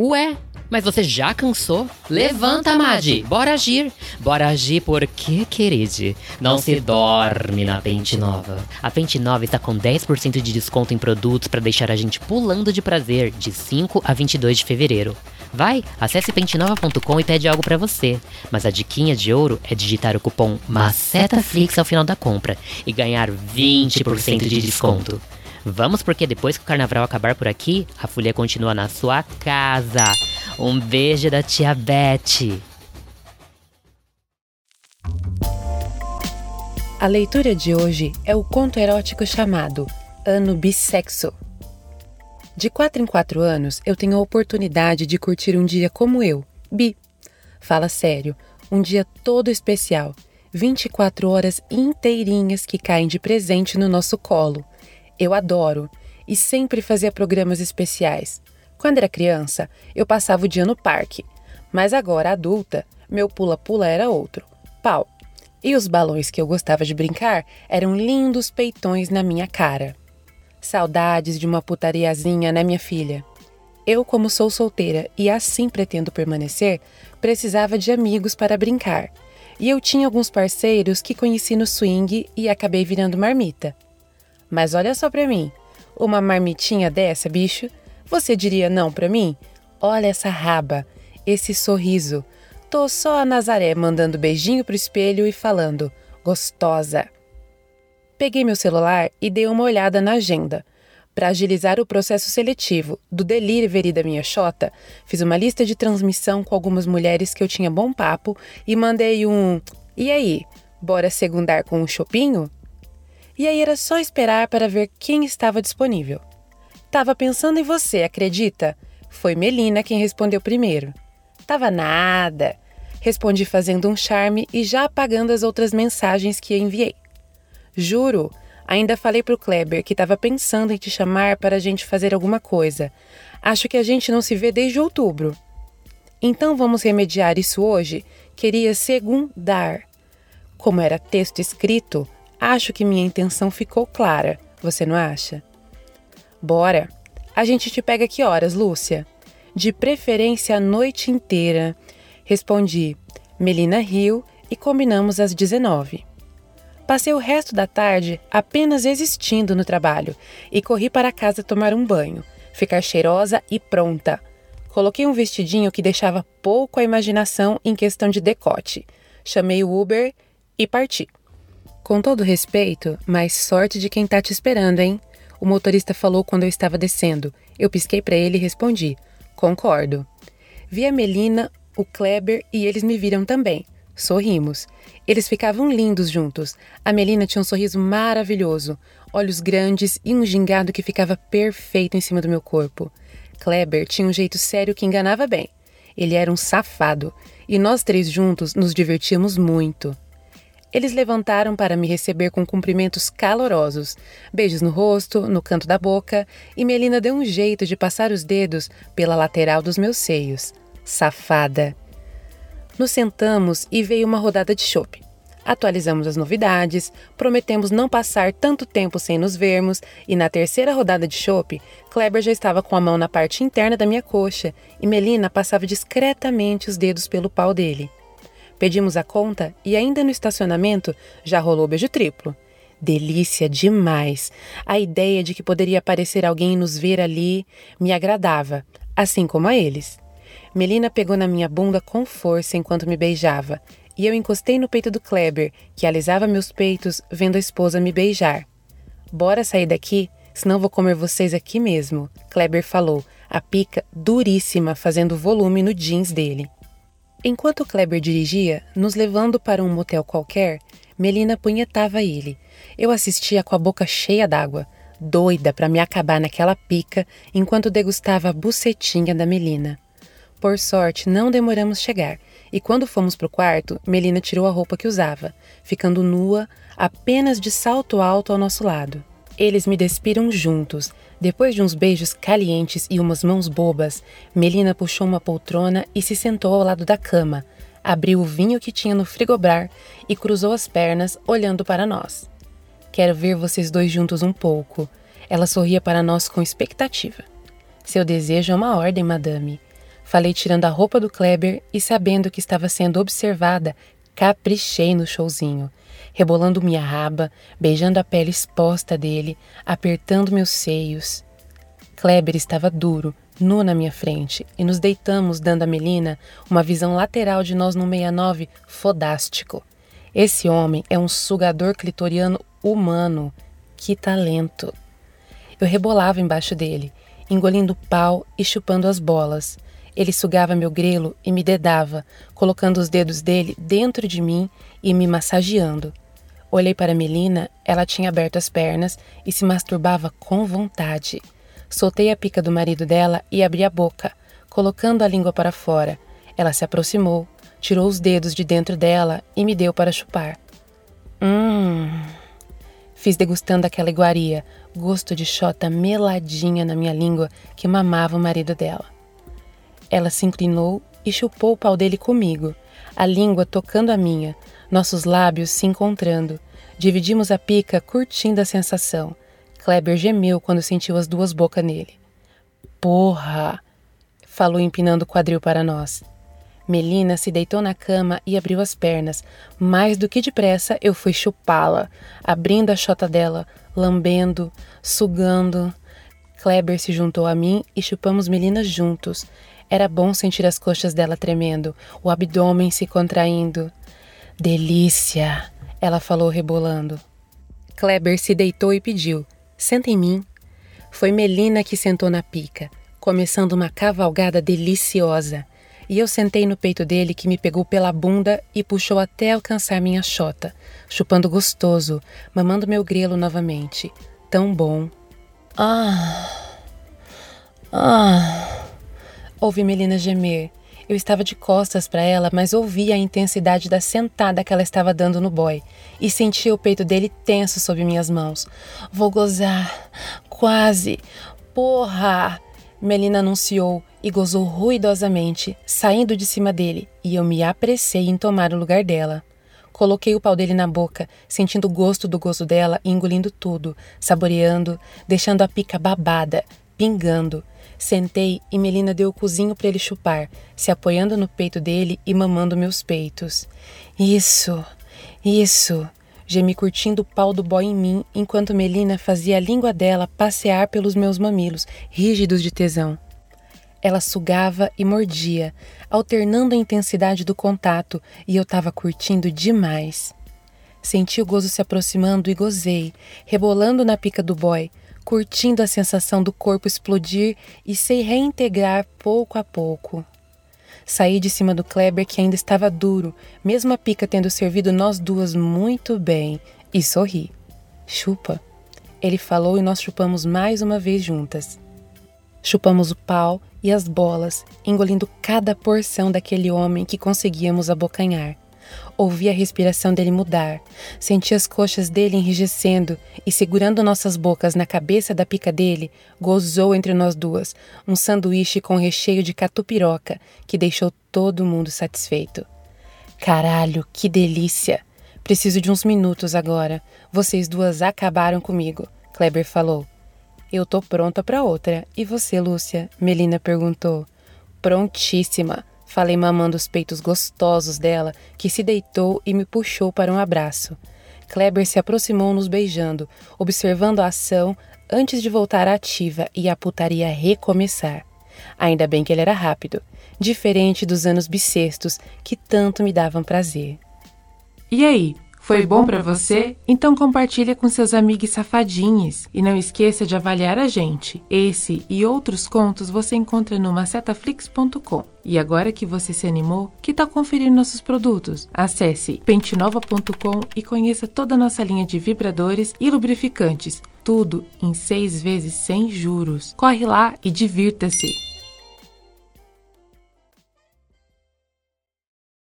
Ué, mas você já cansou? Levanta, Madi! Bora agir! Bora agir porque, querido, não se dorme na Pente Nova. A Pente Nova está com 10% de desconto em produtos para deixar a gente pulando de prazer de 5 a 22 de fevereiro. Vai, acesse pentenova.com e pede algo para você. Mas a diquinha de ouro é digitar o cupom MACETAFLIX ao final da compra e ganhar 20% de desconto. Vamos porque depois que o carnaval acabar por aqui, a folia continua na sua casa. Um beijo da tia Beth. A leitura de hoje é o conto erótico chamado Ano Bissexo. De quatro em quatro anos, eu tenho a oportunidade de curtir um dia como eu, bi. Fala sério, um dia todo especial, 24 horas inteirinhas que caem de presente no nosso colo. Eu adoro e sempre fazia programas especiais. Quando era criança, eu passava o dia no parque, mas agora adulta, meu pula-pula era outro: pau. E os balões que eu gostava de brincar eram lindos peitões na minha cara. Saudades de uma putariazinha, né, minha filha? Eu, como sou solteira e assim pretendo permanecer, precisava de amigos para brincar. E eu tinha alguns parceiros que conheci no swing e acabei virando marmita. Mas olha só pra mim, uma marmitinha dessa, bicho, você diria não pra mim? Olha essa raba, esse sorriso. Tô só a Nazaré mandando beijinho pro espelho e falando: gostosa. Peguei meu celular e dei uma olhada na agenda. Para agilizar o processo seletivo do delivery da minha xota, fiz uma lista de transmissão com algumas mulheres que eu tinha bom papo e mandei um: E aí, bora segundar com um chopinho? E aí era só esperar para ver quem estava disponível. Tava pensando em você, acredita? Foi Melina quem respondeu primeiro. Tava nada. Respondi fazendo um charme e já apagando as outras mensagens que enviei. Juro, ainda falei pro Kleber que estava pensando em te chamar para a gente fazer alguma coisa. Acho que a gente não se vê desde outubro. Então vamos remediar isso hoje? Queria segundar. Como era texto escrito, Acho que minha intenção ficou clara, você não acha? Bora! A gente te pega que horas, Lúcia? De preferência a noite inteira. Respondi, Melina riu e combinamos às 19. Passei o resto da tarde apenas existindo no trabalho e corri para casa tomar um banho, ficar cheirosa e pronta. Coloquei um vestidinho que deixava pouco a imaginação em questão de decote. Chamei o Uber e parti. Com todo respeito, mas sorte de quem tá te esperando, hein? O motorista falou quando eu estava descendo. Eu pisquei para ele e respondi: Concordo. Vi a Melina, o Kleber e eles me viram também. Sorrimos. Eles ficavam lindos juntos. A Melina tinha um sorriso maravilhoso, olhos grandes e um gingado que ficava perfeito em cima do meu corpo. Kleber tinha um jeito sério que enganava bem. Ele era um safado, e nós três juntos nos divertíamos muito. Eles levantaram para me receber com cumprimentos calorosos, beijos no rosto, no canto da boca, e Melina deu um jeito de passar os dedos pela lateral dos meus seios. Safada! Nos sentamos e veio uma rodada de chope. Atualizamos as novidades, prometemos não passar tanto tempo sem nos vermos, e na terceira rodada de chope, Kleber já estava com a mão na parte interna da minha coxa e Melina passava discretamente os dedos pelo pau dele. Pedimos a conta e ainda no estacionamento já rolou beijo triplo. Delícia demais! A ideia de que poderia aparecer alguém e nos ver ali me agradava, assim como a eles. Melina pegou na minha bunda com força enquanto me beijava, e eu encostei no peito do Kleber, que alisava meus peitos vendo a esposa me beijar. Bora sair daqui, senão vou comer vocês aqui mesmo, Kleber falou, a pica duríssima fazendo volume no jeans dele. Enquanto Kleber dirigia, nos levando para um motel qualquer, Melina punhetava ele. Eu assistia com a boca cheia d'água, doida para me acabar naquela pica enquanto degustava a bucetinha da Melina. Por sorte, não demoramos chegar, e quando fomos para o quarto, Melina tirou a roupa que usava, ficando nua, apenas de salto alto ao nosso lado. Eles me despiram juntos, depois de uns beijos calientes e umas mãos bobas, Melina puxou uma poltrona e se sentou ao lado da cama, abriu o vinho que tinha no frigobar e cruzou as pernas, olhando para nós. Quero ver vocês dois juntos um pouco. Ela sorria para nós com expectativa. Seu desejo é uma ordem, madame. Falei tirando a roupa do Kleber e sabendo que estava sendo observada, caprichei no showzinho, rebolando minha raba, beijando a pele exposta dele, apertando meus seios. Kleber estava duro, nu na minha frente, e nos deitamos dando a Melina uma visão lateral de nós no 69 fodástico. Esse homem é um sugador clitoriano humano. Que talento! Eu rebolava embaixo dele, engolindo pau e chupando as bolas. Ele sugava meu grelo e me dedava, colocando os dedos dele dentro de mim e me massageando. Olhei para Melina, ela tinha aberto as pernas e se masturbava com vontade. Soltei a pica do marido dela e abri a boca, colocando a língua para fora. Ela se aproximou, tirou os dedos de dentro dela e me deu para chupar. Hum. Fiz degustando aquela iguaria, gosto de chota meladinha na minha língua que mamava o marido dela. Ela se inclinou e chupou o pau dele comigo, a língua tocando a minha, nossos lábios se encontrando. Dividimos a pica, curtindo a sensação. Kleber gemeu quando sentiu as duas bocas nele. Porra! falou empinando o quadril para nós. Melina se deitou na cama e abriu as pernas. Mais do que depressa, eu fui chupá-la, abrindo a chota dela, lambendo, sugando. Kleber se juntou a mim e chupamos Melina juntos. Era bom sentir as coxas dela tremendo, o abdômen se contraindo. Delícia! Ela falou rebolando. Kleber se deitou e pediu: Senta em mim. Foi Melina que sentou na pica, começando uma cavalgada deliciosa. E eu sentei no peito dele que me pegou pela bunda e puxou até alcançar minha chota, chupando gostoso, mamando meu grelo novamente. Tão bom. Ah. Ah. Ouvi Melina gemer. Eu estava de costas para ela, mas ouvi a intensidade da sentada que ela estava dando no boy e senti o peito dele tenso sob minhas mãos. Vou gozar. Quase. Porra! Melina anunciou e gozou ruidosamente, saindo de cima dele, e eu me apressei em tomar o lugar dela. Coloquei o pau dele na boca, sentindo o gosto do gozo dela e engolindo tudo, saboreando, deixando a pica babada, pingando. Sentei e Melina deu o cozinho para ele chupar, se apoiando no peito dele e mamando meus peitos. Isso, isso. Gemi curtindo o pau do boy em mim, enquanto Melina fazia a língua dela passear pelos meus mamilos, rígidos de tesão. Ela sugava e mordia, alternando a intensidade do contato, e eu estava curtindo demais. Senti o gozo se aproximando e gozei, rebolando na pica do boy, curtindo a sensação do corpo explodir e se reintegrar pouco a pouco. Saí de cima do Kleber, que ainda estava duro, mesmo a pica tendo servido nós duas muito bem, e sorri. Chupa. Ele falou e nós chupamos mais uma vez juntas. Chupamos o pau e as bolas, engolindo cada porção daquele homem que conseguíamos abocanhar. Ouvi a respiração dele mudar, senti as coxas dele enrijecendo e, segurando nossas bocas na cabeça da pica dele, gozou entre nós duas um sanduíche com recheio de catupiroca que deixou todo mundo satisfeito. Caralho, que delícia! Preciso de uns minutos agora. Vocês duas acabaram comigo, Kleber falou. Eu tô pronta para outra. E você, Lúcia? Melina perguntou. Prontíssima. Falei mamando os peitos gostosos dela, que se deitou e me puxou para um abraço. Kleber se aproximou nos beijando, observando a ação antes de voltar ativa e a putaria recomeçar. Ainda bem que ele era rápido, diferente dos anos bissextos que tanto me davam prazer. E aí, foi bom para você? Então compartilha com seus amigos safadinhos e não esqueça de avaliar a gente. Esse e outros contos você encontra no macetaflix.com. E agora que você se animou, que tal conferir nossos produtos? Acesse pentenova.com e conheça toda a nossa linha de vibradores e lubrificantes. Tudo em seis vezes sem juros. Corre lá e divirta-se!